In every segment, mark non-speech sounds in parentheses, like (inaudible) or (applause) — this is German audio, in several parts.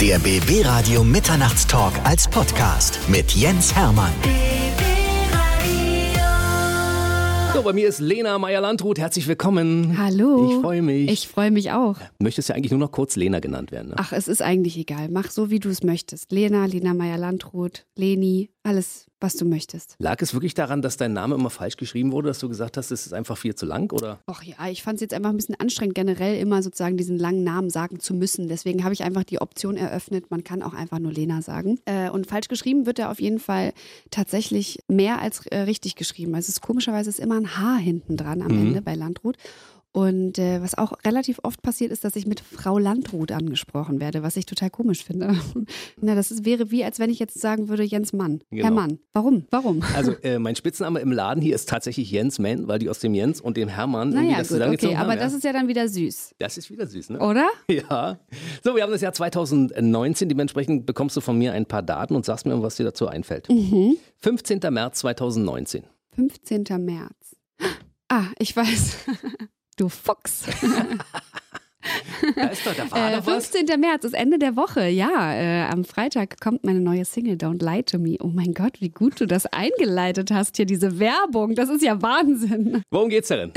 Der BB Radio Mitternachtstalk als Podcast mit Jens Hermann. So, bei mir ist Lena Meyer-Landrut. Herzlich willkommen. Hallo. Ich freue mich. Ich freue mich auch. Möchtest ja eigentlich nur noch kurz Lena genannt werden. Ne? Ach, es ist eigentlich egal. Mach so, wie du es möchtest. Lena, Lena Meyer-Landrut, Leni, alles, was du möchtest. Lag es wirklich daran, dass dein Name immer falsch geschrieben wurde, dass du gesagt hast, es ist einfach viel zu lang, oder? Och ja, ich fand es jetzt einfach ein bisschen anstrengend, generell immer sozusagen diesen langen Namen sagen zu müssen. Deswegen habe ich einfach die Option eröffnet, man kann auch einfach nur Lena sagen. Äh, und falsch geschrieben wird er auf jeden Fall tatsächlich mehr als äh, richtig geschrieben. Also es ist komischerweise ist immer ein H hinten dran am Mhm. Ende bei Landrut. Und äh, was auch relativ oft passiert, ist, dass ich mit Frau Landrut angesprochen werde, was ich total komisch finde. (laughs) Na, das ist, wäre wie, als wenn ich jetzt sagen würde, Jens Mann. Herr Genau. Mann. Warum? Warum? Also, (laughs) äh, mein Spitzname im Laden hier ist tatsächlich Jens Mann, weil die aus dem Jens und dem Hermann irgendwie Naja, das gut, okay, zusammengezogen aber haben. das ja. ist ja dann wieder süß, das ist wieder süß, ne? oder? (laughs) Ja. So, wir haben das Jahr 2019. Dementsprechend bekommst du von mir ein paar Daten und sagst mir, was dir dazu einfällt. Mhm. 15. März 2019. 15. März. Ah, ich weiß. Du Fuchs. (laughs) Da ist doch, da war Äh, doch was. 15. März ist Ende der Woche. Ja, äh, am Freitag kommt meine neue Single Don't Lie to Me. Oh mein Gott, wie gut du das eingeleitet hast hier, diese Werbung. Das ist ja Wahnsinn. Worum geht's denn?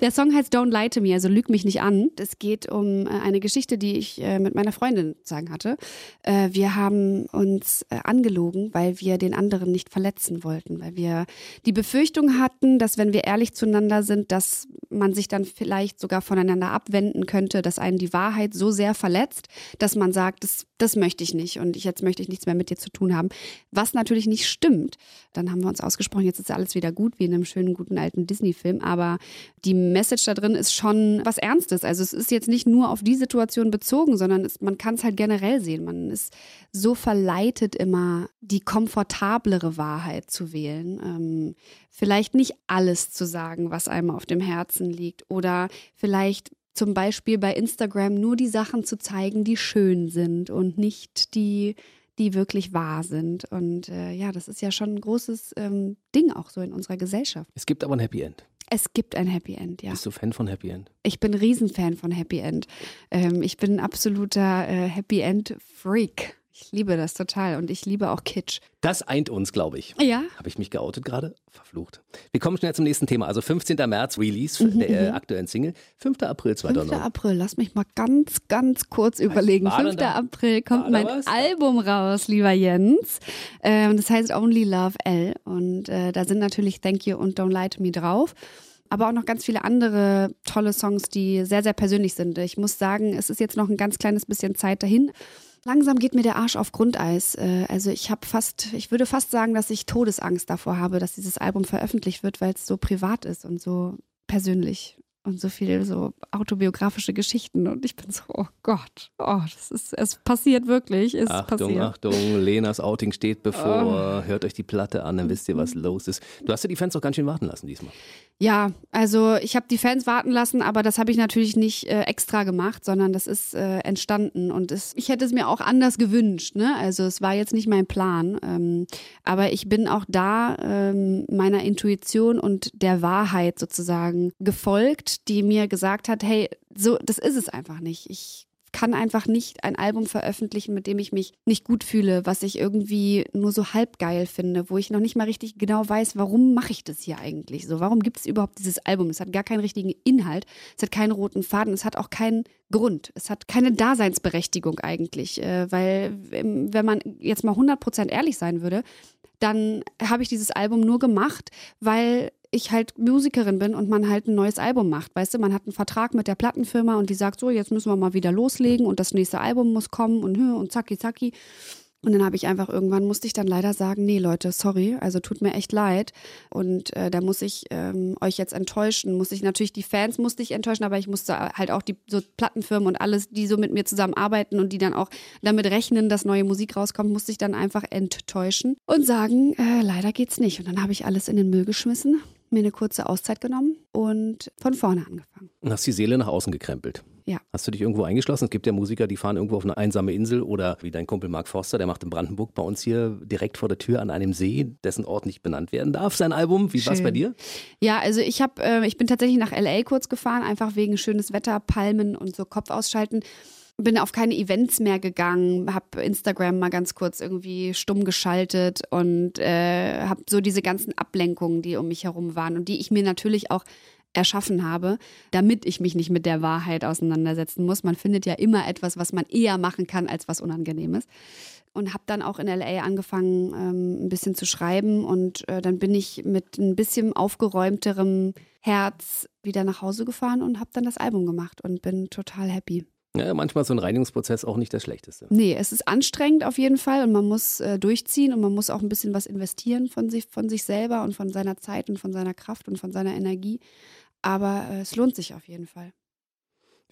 Der Song heißt Don't Lie to Me, also lüg mich nicht an. Es geht um äh, eine Geschichte, die ich äh, mit meiner Freundin sagen hatte. Äh, wir haben uns angelogen, weil wir den anderen nicht verletzen wollten, weil wir die Befürchtung hatten, dass wenn wir ehrlich zueinander sind, dass man sich dann vielleicht sogar voneinander abwenden könnte, dass einen die Wahrheit so sehr verletzt, dass man sagt, das, das möchte ich nicht und ich, jetzt möchte ich nichts mehr mit dir zu tun haben. Was natürlich nicht stimmt. Dann haben wir uns ausgesprochen, jetzt ist alles wieder gut, wie in einem schönen, guten alten Disney-Film. Aber die Message da drin ist schon was Ernstes. Also es ist jetzt nicht nur auf die Situation bezogen, sondern es, man kann es halt generell sehen. Man ist so verleitet immer, die komfortablere Wahrheit zu wählen. Ähm, vielleicht nicht alles zu sagen, was einem auf dem Herzen liegt. Oder vielleicht zum Beispiel bei Instagram nur die Sachen zu zeigen, die schön sind und nicht die, die wirklich wahr sind. Und äh, ja, das ist ja schon ein großes ähm, Ding auch so in unserer Gesellschaft. Es gibt aber ein Happy End. Es gibt ein Happy End, ja. Bist du Fan von Happy End? Ich bin ein Riesenfan von Happy End. Ähm, ich bin ein absoluter äh, Happy End Freak. Ich liebe das total und ich liebe auch Kitsch. Das eint uns, glaube ich. Ja. Habe ich mich geoutet gerade? Verflucht. Wir kommen schnell zum nächsten Thema. Also 15. März Release Mhm, der äh, aktuellen Single. 5. April 5. 2009. April, lass mich mal ganz, ganz kurz überlegen. war denn 5. da? April kommt mein was? Album raus, lieber Jens. Ähm, das heißt Only Love L. Und äh, da sind natürlich Thank You und Don't Lie to Me drauf. Aber auch noch ganz viele andere tolle Songs, die sehr, sehr persönlich sind. Ich muss sagen, es ist jetzt noch ein ganz kleines bisschen Zeit dahin. Langsam geht mir der Arsch auf Grundeis. Äh, Also ich habe fast, ich würde fast sagen, dass ich Todesangst davor habe, dass dieses Album veröffentlicht wird, weil es so privat ist und so persönlich und so viele so autobiografische Geschichten und ich bin so, oh Gott, oh, das ist, es passiert wirklich, es Achtung, passiert. Oh. Achtung, Lenas Outing steht bevor. Hört euch die Platte an, dann wisst ihr, was los ist. Du hast ja die Fans auch ganz schön warten lassen diesmal. Ja, also ich habe die Fans warten lassen, aber das habe ich natürlich nicht äh, extra gemacht, sondern das ist äh, entstanden und es, ich hätte es mir auch anders gewünscht. Ne? Also es war jetzt nicht mein Plan, ähm, aber ich bin auch da ähm, meiner Intuition und der Wahrheit sozusagen gefolgt, die mir gesagt hat, hey, so das ist es einfach nicht. Ich kann einfach nicht ein Album veröffentlichen, mit dem ich mich nicht gut fühle, was ich irgendwie nur so halb geil finde, wo ich noch nicht mal richtig genau weiß, warum mache ich das hier eigentlich so? Warum gibt es überhaupt dieses Album? Es hat gar keinen richtigen Inhalt, es hat keinen roten Faden, es hat auch keinen Grund, es hat keine Daseinsberechtigung eigentlich, äh, weil ähm, wenn man jetzt mal 100% ehrlich sein würde, dann habe ich dieses Album nur gemacht, weil ich halt Musikerin bin und man halt ein neues Album macht. Weißt du, man hat einen Vertrag mit der Plattenfirma und die sagt so, jetzt müssen wir mal wieder loslegen und das nächste Album muss kommen und und zacki zacki. Und dann habe ich einfach irgendwann musste ich dann leider sagen, nee Leute, sorry, also tut mir echt leid. Und äh, da muss ich ähm, euch jetzt enttäuschen. Muss ich natürlich die Fans musste ich enttäuschen, aber ich musste halt auch die so Plattenfirmen und alles, die so mit mir zusammenarbeiten und die dann auch damit rechnen, dass neue Musik rauskommt, musste ich dann einfach enttäuschen und sagen, äh, leider geht's nicht. Und dann habe ich alles in den Müll geschmissen, mir eine kurze Auszeit genommen und von vorne angefangen. Und hast die Seele nach außen gekrempelt. Ja. Hast du dich irgendwo eingeschlossen? Es gibt ja Musiker, die fahren irgendwo auf eine einsame Insel oder wie dein Kumpel Mark Forster, der macht in Brandenburg bei uns hier direkt vor der Tür an einem See, dessen Ort nicht benannt werden darf, sein Album. Wie war es bei dir? Ja, also ich habe, äh, ich bin tatsächlich nach LA kurz gefahren, einfach wegen schönes Wetter, Palmen und so Kopf ausschalten. Bin auf keine Events mehr gegangen, habe Instagram mal ganz kurz irgendwie stumm geschaltet und äh, habe so diese ganzen Ablenkungen, die um mich herum waren und die ich mir natürlich auch erschaffen habe, damit ich mich nicht mit der Wahrheit auseinandersetzen muss. Man findet ja immer etwas, was man eher machen kann, als was Unangenehmes. Und habe dann auch in LA angefangen, ähm, ein bisschen zu schreiben. Und äh, dann bin ich mit ein bisschen aufgeräumterem Herz wieder nach Hause gefahren und habe dann das Album gemacht und bin total happy. Ja, manchmal ist so ein Reinigungsprozess auch nicht das Schlechteste. Nee, es ist anstrengend auf jeden Fall und man muss äh, durchziehen und man muss auch ein bisschen was investieren von sich, von sich selber und von seiner Zeit und von seiner Kraft und von seiner Energie. Aber äh, es lohnt sich auf jeden Fall.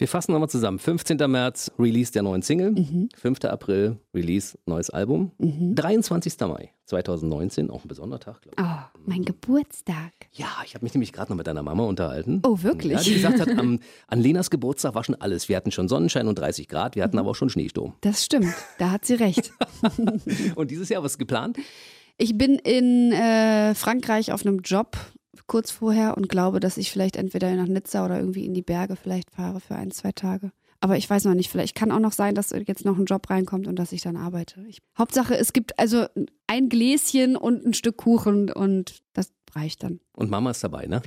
Wir fassen nochmal zusammen. 15. März, Release der neuen Single. Mhm. 5. April, Release, neues Album. Mhm. 23. Mai 2019, auch ein besonderer Tag, glaube ich. Oh, mein Geburtstag. Ja, ich habe mich nämlich gerade noch mit deiner Mama unterhalten. Oh, wirklich? Ja, die gesagt hat, am, (laughs) an Lenas Geburtstag war schon alles. Wir hatten schon Sonnenschein und 30 Grad, wir hatten aber auch schon Schneesturm. Das stimmt, da hat sie recht. (laughs) Und dieses Jahr, was ist geplant? Ich bin in äh, Frankreich auf einem Job kurz vorher und glaube, dass ich vielleicht entweder nach Nizza oder irgendwie in die Berge vielleicht fahre für ein, zwei Tage. Aber ich weiß noch nicht, vielleicht kann auch noch sein, dass jetzt noch ein Job reinkommt und dass ich dann arbeite. Ich, Hauptsache, es gibt also ein Gläschen und ein Stück Kuchen und das reicht dann. Und Mama ist dabei, ne?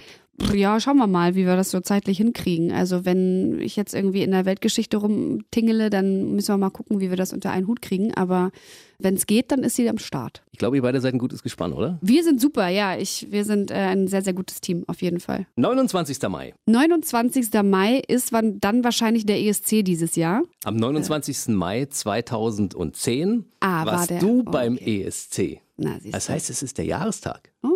Ja, schauen wir mal, wie wir das so zeitlich hinkriegen. Also wenn ich jetzt irgendwie in der Weltgeschichte rumtingele, dann müssen wir mal gucken, wie wir das unter einen Hut kriegen. Aber wenn es geht, dann ist sie am Start. Ich glaube, ihr beide seid ein gutes Gespann, oder? Wir sind super, ja. Ich, wir sind äh, ein sehr, sehr gutes Team, auf jeden Fall. 29. Mai. 29. Mai ist wann, dann wahrscheinlich der ESC dieses Jahr. Am 29. Mai 2010 Ah, war warst der- du oh, beim okay. ESC. Na, Das heißt, es ist der Jahrestag. Oh,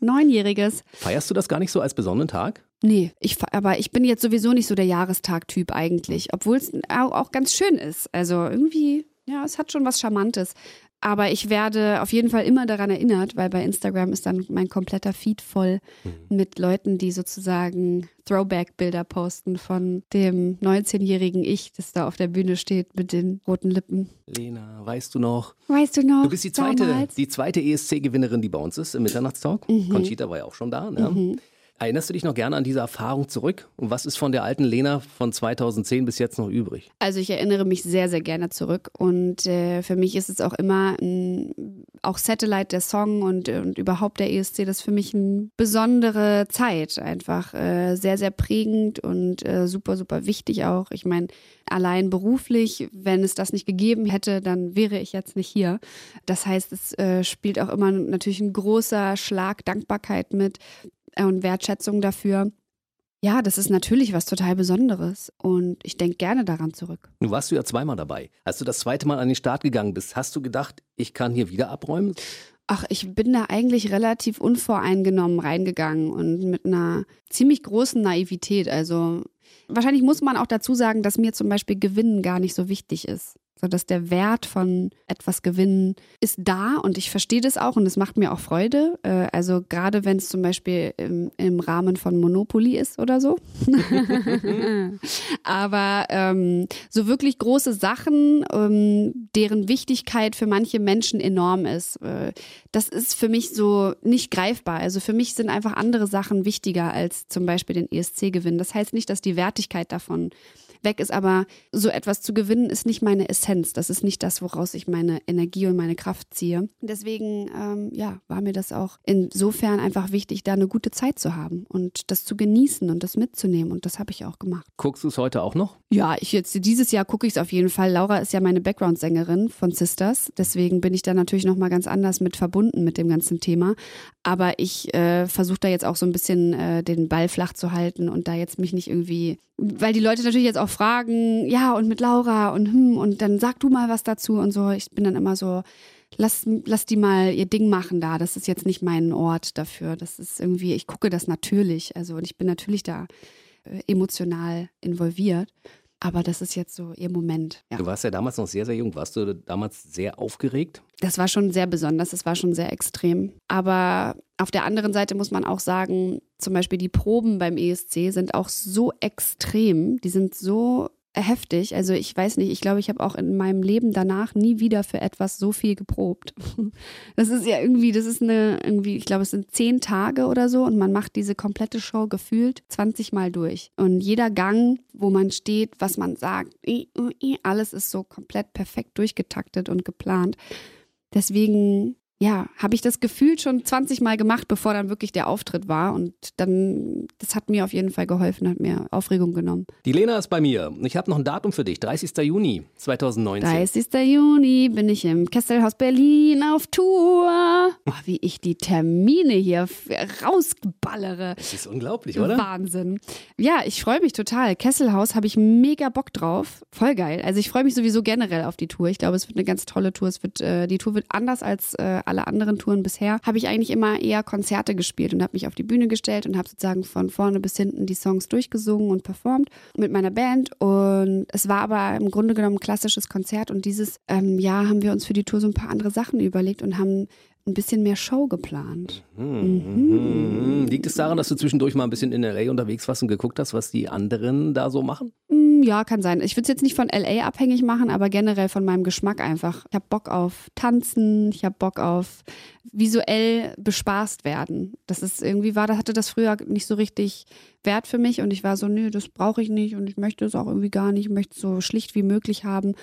neunjähriges. Feierst du das gar nicht so als besonderen Tag? Nee, ich, aber ich bin jetzt sowieso nicht so der Jahrestag-Typ eigentlich, obwohl es auch, auch ganz schön ist. Also irgendwie, ja, es hat schon was Charmantes. Aber ich werde auf jeden Fall immer daran erinnert, weil bei Instagram ist dann mein kompletter Feed voll mit Leuten, die sozusagen Throwback-Bilder posten von dem 19-jährigen Ich, das da auf der Bühne steht mit den roten Lippen. Lena, weißt du noch? Weißt du noch? Du bist die zweite, damals? die zweite ESC-Gewinnerin, die bei uns ist im Mitternachtstalk. Mhm. Conchita war ja auch schon da. Ne? Erinnerst du dich noch gerne an diese Erfahrung zurück? Und was ist von der alten Lena von 2010 bis jetzt noch übrig? Also ich erinnere mich sehr, sehr gerne zurück und äh, für mich ist es auch immer ein, auch Satellite der Song und, und überhaupt der ESC, das ist für mich eine besondere Zeit, einfach äh, sehr, sehr prägend und äh, super, super wichtig auch. Ich meine, allein beruflich, wenn es das nicht gegeben hätte, dann wäre ich jetzt nicht hier. Das heißt, es äh, spielt auch immer natürlich ein großer Schlag Dankbarkeit mit und Wertschätzung dafür. Ja, das ist natürlich was total Besonderes und ich denke gerne daran zurück. Nu warst du ja zweimal dabei. Als du das zweite Mal an den Start gegangen bist, hast du gedacht, ich kann hier wieder abräumen? Ach, ich bin da eigentlich relativ unvoreingenommen reingegangen und mit einer ziemlich großen Naivität. Also wahrscheinlich muss man auch dazu sagen, dass mir zum Beispiel Gewinnen gar nicht so wichtig ist. So dass der Wert von etwas gewinnen ist da und ich verstehe das auch und es macht mir auch Freude. Äh, Also gerade wenn es zum Beispiel im, im Rahmen von Monopoly ist oder so. (laughs) Aber ähm, so wirklich große Sachen, ähm, deren Wichtigkeit für manche Menschen enorm ist, äh, das ist für mich so nicht greifbar. Also für mich sind einfach andere Sachen wichtiger als zum Beispiel den ESC-Gewinn. Das heißt nicht, dass die Wertigkeit davon weg ist, aber so etwas zu gewinnen ist nicht meine Essenz. Das ist nicht das, woraus ich meine Energie und meine Kraft ziehe. Deswegen, ähm, ja, war mir das auch insofern einfach wichtig, da eine gute Zeit zu haben und das zu genießen und das mitzunehmen. Und das habe ich auch gemacht. Guckst du es heute auch noch? Ja, ich jetzt dieses Jahr gucke ich es auf jeden Fall. Laura ist ja meine Background-Sängerin von Sisters, deswegen bin ich da natürlich noch mal ganz anders mit verbunden mit dem ganzen Thema. Aber ich äh, versuche da jetzt auch so ein bisschen äh, den Ball flach zu halten und da jetzt mich nicht irgendwie, weil die Leute natürlich jetzt auch fragen, ja und mit Laura und hm und dann sag du mal was dazu und so. Ich bin dann immer so, lass, lass die mal ihr Ding machen da. Das ist jetzt nicht mein Ort dafür. Das ist irgendwie, ich gucke das natürlich. Also und ich bin natürlich da äh, emotional involviert. Aber das ist jetzt so ihr Moment. Ja. Du warst ja damals noch sehr, sehr jung. Warst du damals sehr aufgeregt? Das war schon sehr besonders, das war schon sehr extrem. Aber auf der anderen Seite muss man auch sagen, zum Beispiel die Proben beim ESC sind auch so extrem, die sind so heftig. Also ich weiß nicht, ich glaube, ich habe auch in meinem Leben danach nie wieder für etwas so viel geprobt. (laughs) Das ist ja irgendwie, das ist eine, irgendwie, ich glaube, es sind zehn Tage oder so und man macht diese komplette Show gefühlt 20 Mal durch. Und jeder Gang, wo man steht, was man sagt, alles ist so komplett perfekt durchgetaktet und geplant. Deswegen ja, habe ich das Gefühl schon 20 Mal gemacht, bevor dann wirklich der Auftritt war. Und dann, das hat mir auf jeden Fall geholfen, hat mir Aufregung genommen. Die Lena ist bei mir. Ich habe noch ein Datum für dich, 30. Juni 2019. 30. Juni bin ich im Kesselhaus Berlin auf Tour. Oh, wie ich die Termine hier rausballere. Das ist unglaublich, oder? Wahnsinn. Ja, ich freue mich total. Kesselhaus habe ich mega Bock drauf. Voll geil. Also ich freue mich sowieso generell auf die Tour. Ich glaube, es wird eine ganz tolle Tour. Es wird, äh, die Tour wird anders als äh, alle anderen Touren bisher, habe ich eigentlich immer eher Konzerte gespielt und habe mich auf die Bühne gestellt und habe sozusagen von vorne bis hinten die Songs durchgesungen und performt mit meiner Band. Und es war aber im Grunde genommen ein klassisches Konzert und dieses ähm, Jahr haben wir uns für die Tour so ein paar andere Sachen überlegt und haben ein bisschen mehr Show geplant. Mhm. Mhm. Liegt es daran, dass du zwischendurch mal ein bisschen in LA unterwegs warst und geguckt hast, was die anderen da so machen? Ja, kann sein. Ich würde es jetzt nicht von LA abhängig machen, aber generell von meinem Geschmack einfach. Ich habe Bock auf Tanzen, ich habe Bock auf visuell bespaßt werden. Das ist irgendwie war, da hatte das früher nicht so richtig Wert für mich und ich war so, nö, das brauche ich nicht und ich möchte es auch irgendwie gar nicht, ich möchte es so schlicht wie möglich haben.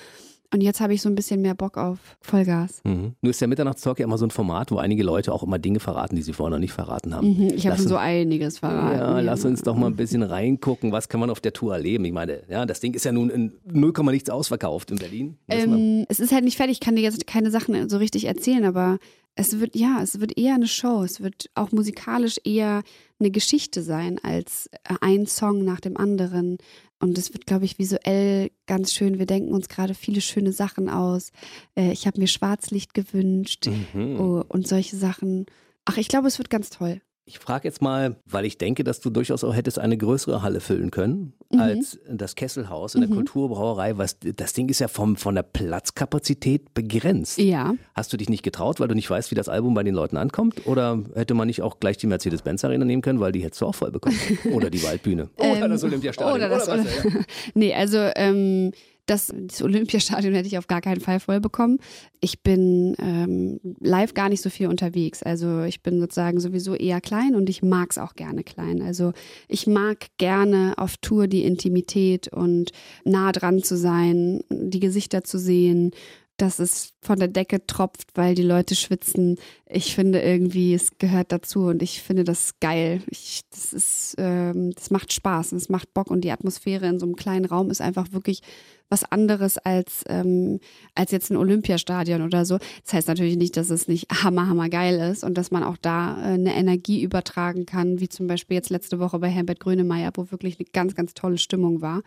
Und jetzt habe ich so ein bisschen mehr Bock auf Vollgas. Mhm. Nur ist der Mitternachtstalk ja immer so ein Format, wo einige Leute auch immer Dinge verraten, die sie vorher noch nicht verraten haben. Mhm, ich habe schon so einiges verraten. Ja, lass uns doch mal ein bisschen reingucken, was kann man auf der Tour erleben. Ich meine, ja, das Ding ist ja nun in 0, nichts ausverkauft in Berlin. Ähm, es ist halt nicht fertig, ich kann dir jetzt keine Sachen so richtig erzählen, aber es wird, ja, es wird eher eine Show. Es wird auch musikalisch eher eine Geschichte sein als ein Song nach dem anderen. Und es wird, glaube ich, visuell ganz schön. Wir denken uns gerade viele schöne Sachen aus. Äh, ich habe mir Schwarzlicht gewünscht mhm. oh, und solche Sachen. Ach, ich glaube, es wird ganz toll. Ich frage jetzt mal, weil ich denke, dass du durchaus auch hättest eine größere Halle füllen können mhm. als das Kesselhaus in der mhm. Kulturbrauerei. Was, das Ding ist ja vom, von der Platzkapazität begrenzt. Ja. Hast du dich nicht getraut, weil du nicht weißt, wie das Album bei den Leuten ankommt? Oder hätte man nicht auch gleich die Mercedes-Benz Arena nehmen können, weil die hättest du auch voll bekommen? (laughs) Oder die Waldbühne? Oder ähm, das Olympiastadion? Oder das oder was, ja. (laughs) Nee, also ähm, das, das Olympiastadion hätte ich auf gar keinen Fall voll bekommen. Ich bin ähm, live gar nicht so viel unterwegs. Also ich bin sozusagen sowieso eher klein und ich mag es auch gerne klein. Also ich mag gerne auf Tour die Intimität und nah dran zu sein, die Gesichter zu sehen, dass es von der Decke tropft, weil die Leute schwitzen. Ich finde irgendwie, es gehört dazu und ich finde das geil. Ich, das ist, ähm, das macht Spaß und es macht Bock und die Atmosphäre in so einem kleinen Raum ist einfach wirklich was anderes als, ähm, als jetzt ein Olympiastadion oder so. Das heißt natürlich nicht, dass es nicht hammer, hammer geil ist und dass man auch da äh, eine Energie übertragen kann, wie zum Beispiel jetzt letzte Woche bei Herbert Grönemeyer, wo wirklich eine ganz, ganz tolle Stimmung war.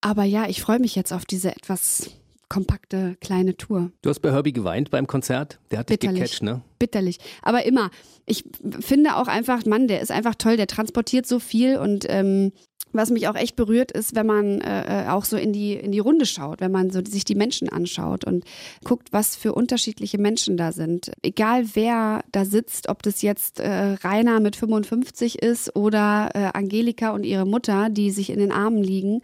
Aber ja, ich freue mich jetzt auf diese etwas kompakte kleine Tour. Du hast bei Herbie geweint beim Konzert. Der hat dich gecatcht, ne? Bitterlich. Aber immer. Ich finde auch einfach, Mann, der ist einfach toll. Der transportiert so viel und ähm, was mich auch echt berührt, ist, wenn man äh, äh, auch so in die, in die Runde schaut, wenn man so sich die Menschen anschaut und guckt, was für unterschiedliche Menschen da sind. Egal wer da sitzt, ob das jetzt äh, Rainer mit 55 ist oder äh, Angelika und ihre Mutter, die sich in den Armen liegen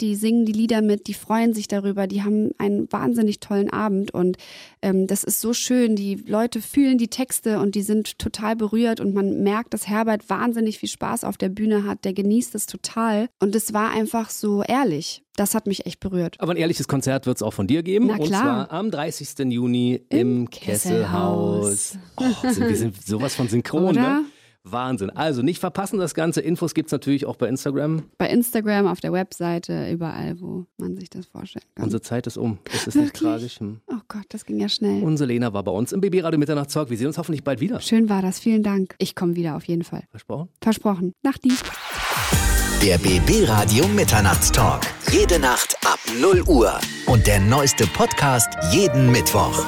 die singen die Lieder mit, die freuen sich darüber, die haben einen wahnsinnig tollen Abend und ähm, das ist so schön. Die Leute fühlen die Texte und die sind total berührt und man merkt, dass Herbert wahnsinnig viel Spaß auf der Bühne hat. Der genießt es total und es war einfach so ehrlich. Das hat mich echt berührt. Aber ein ehrliches Konzert wird es auch von dir geben. Na klar. Und zwar am 30. Juni im, im Kesselhaus. Kesselhaus. Oh, wir sind sowas von synchron? Oder? ne? Wahnsinn. Also nicht verpassen das Ganze. Infos gibt es natürlich auch bei Instagram. Bei Instagram, auf der Webseite, überall, wo man sich das vorstellen kann. Unsere Zeit ist um. Es ist nicht tragisch. Hm. Oh Gott, das ging ja schnell. Unsere Lena war bei uns im Babyradio Mitternachtstalk. Wir sehen uns hoffentlich bald wieder. Schön war das. Vielen Dank. Ich komme wieder auf jeden Fall. Versprochen? Versprochen. Nachti. Der BB Radio Mitternachtstalk. Jede Nacht ab 0 Uhr. Und der neueste Podcast jeden Mittwoch.